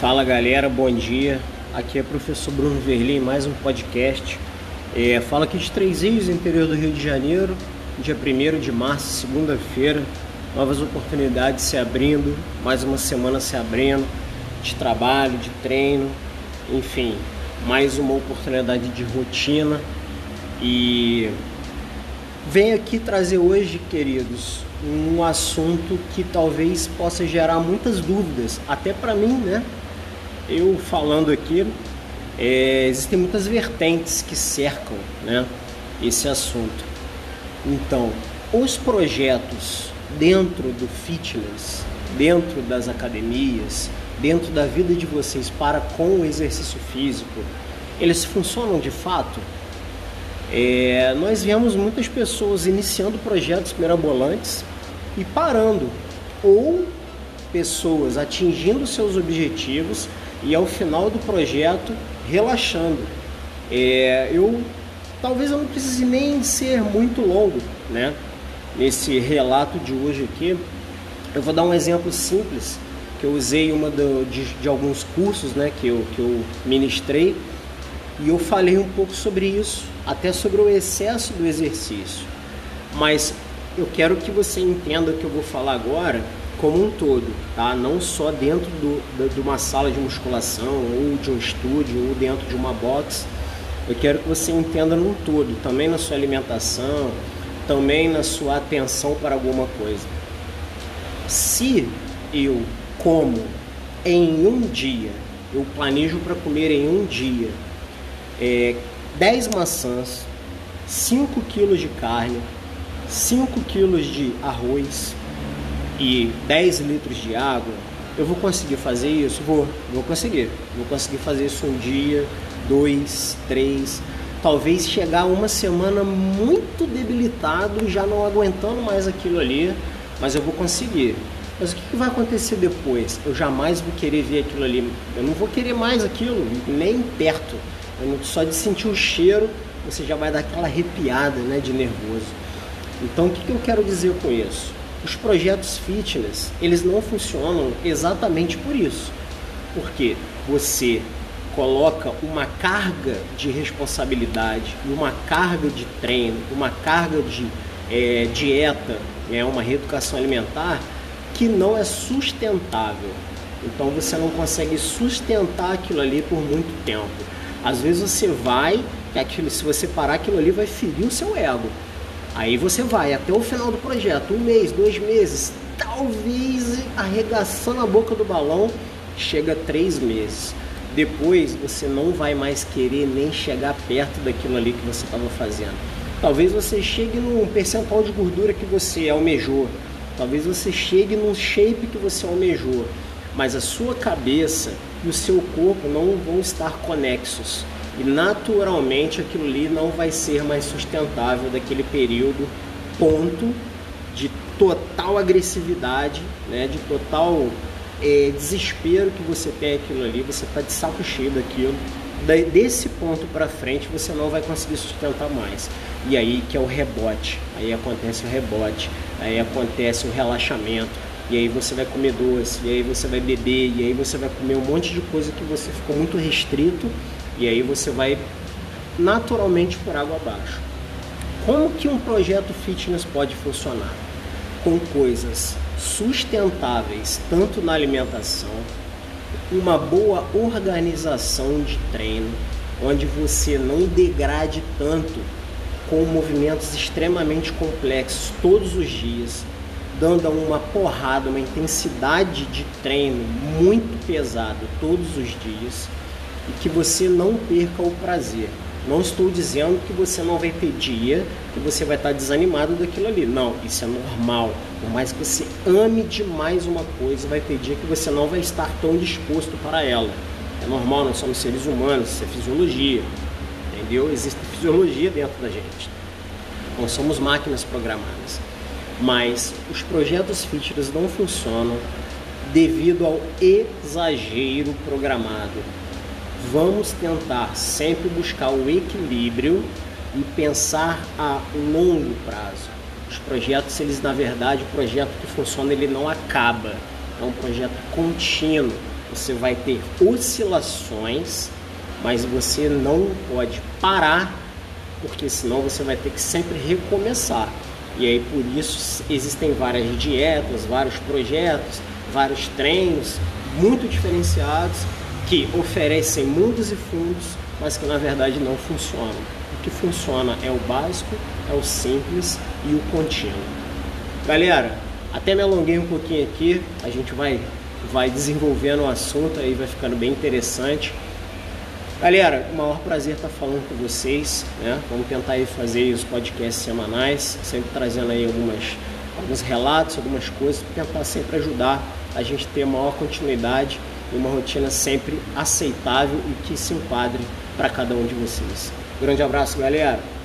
Fala galera, bom dia. Aqui é o professor Bruno Verli, mais um podcast. É, fala aqui de Três Rios, interior do Rio de Janeiro, dia 1 de março, segunda-feira. Novas oportunidades se abrindo, mais uma semana se abrindo, de trabalho, de treino, enfim, mais uma oportunidade de rotina. E venho aqui trazer hoje, queridos, um assunto que talvez possa gerar muitas dúvidas, até para mim, né? Eu falando aqui, é, existem muitas vertentes que cercam né, esse assunto. Então, os projetos dentro do fitness, dentro das academias, dentro da vida de vocês para com o exercício físico, eles funcionam de fato? É, nós vemos muitas pessoas iniciando projetos mirabolantes e parando, ou pessoas atingindo seus objetivos e ao final do projeto relaxando. É, eu talvez eu não precise nem ser muito longo, né? Nesse relato de hoje aqui, eu vou dar um exemplo simples que eu usei uma do, de, de alguns cursos, né? Que eu, que eu ministrei e eu falei um pouco sobre isso, até sobre o excesso do exercício. Mas eu quero que você entenda o que eu vou falar agora como um todo, tá? Não só dentro do, de uma sala de musculação ou de um estúdio ou dentro de uma box. Eu quero que você entenda num todo, também na sua alimentação, também na sua atenção para alguma coisa. Se eu como em um dia, eu planejo para comer em um dia é, 10 maçãs, 5 quilos de carne, 5 quilos de arroz, e 10 litros de água, eu vou conseguir fazer isso? Vou, vou conseguir. Vou conseguir fazer isso um dia, dois, três, talvez chegar uma semana muito debilitado, já não aguentando mais aquilo ali, mas eu vou conseguir. Mas o que, vai acontecer depois? Eu jamais vou querer ver aquilo ali. Eu não vou querer mais aquilo, nem perto. Não, só de sentir o cheiro, você já vai dar aquela arrepiada né, de nervoso. Então, o que, que eu quero dizer com isso? Os projetos fitness eles não funcionam exatamente por isso, porque você coloca uma carga de responsabilidade, uma carga de treino, uma carga de é, dieta, né, uma reeducação alimentar que não é sustentável. Então você não consegue sustentar aquilo ali por muito tempo. Às vezes você vai, que aquilo, se você parar aquilo ali vai ferir o seu ego. Aí você vai até o final do projeto, um mês, dois meses, talvez arregaçando a boca do balão, chega três meses. Depois você não vai mais querer nem chegar perto daquilo ali que você estava fazendo. Talvez você chegue num percentual de gordura que você almejou. Talvez você chegue num shape que você almejou. Mas a sua cabeça e o seu corpo não vão estar conexos e naturalmente aquilo ali não vai ser mais sustentável daquele período ponto de total agressividade, né, de total é, desespero que você tem aquilo ali, você está de saco cheio daquilo. desse ponto para frente você não vai conseguir sustentar mais. E aí que é o rebote, aí acontece o rebote, aí acontece o relaxamento, e aí você vai comer doce, e aí você vai beber, e aí você vai comer um monte de coisa que você ficou muito restrito e aí você vai naturalmente por água abaixo. Como que um projeto fitness pode funcionar? Com coisas sustentáveis, tanto na alimentação, uma boa organização de treino, onde você não degrade tanto com movimentos extremamente complexos todos os dias, dando uma porrada, uma intensidade de treino muito pesada todos os dias e que você não perca o prazer. Não estou dizendo que você não vai ter dia que você vai estar desanimado daquilo ali. Não, isso é normal. Por mais que você ame demais uma coisa, vai ter dia que você não vai estar tão disposto para ela. É normal, nós somos seres humanos, isso é fisiologia. Entendeu? Existe fisiologia dentro da gente. Não somos máquinas programadas. Mas os projetos fitness não funcionam devido ao exagero programado vamos tentar sempre buscar o equilíbrio e pensar a longo prazo. Os projetos, eles na verdade, o projeto que funciona, ele não acaba. É um projeto contínuo. você vai ter oscilações, mas você não pode parar, porque senão você vai ter que sempre recomeçar. E aí por isso existem várias dietas, vários projetos, vários treinos muito diferenciados que oferecem mundos e fundos, mas que na verdade não funcionam. O que funciona é o básico, é o simples e o contínuo. Galera, até me alonguei um pouquinho aqui, a gente vai, vai desenvolvendo o assunto aí, vai ficando bem interessante. Galera, o maior prazer estar falando com vocês, né? Vamos tentar aí fazer os podcasts semanais, sempre trazendo aí algumas, alguns relatos, algumas coisas, tentar sempre ajudar a gente ter maior continuidade e uma rotina sempre aceitável e que se enquadre para cada um de vocês. Grande abraço, galera!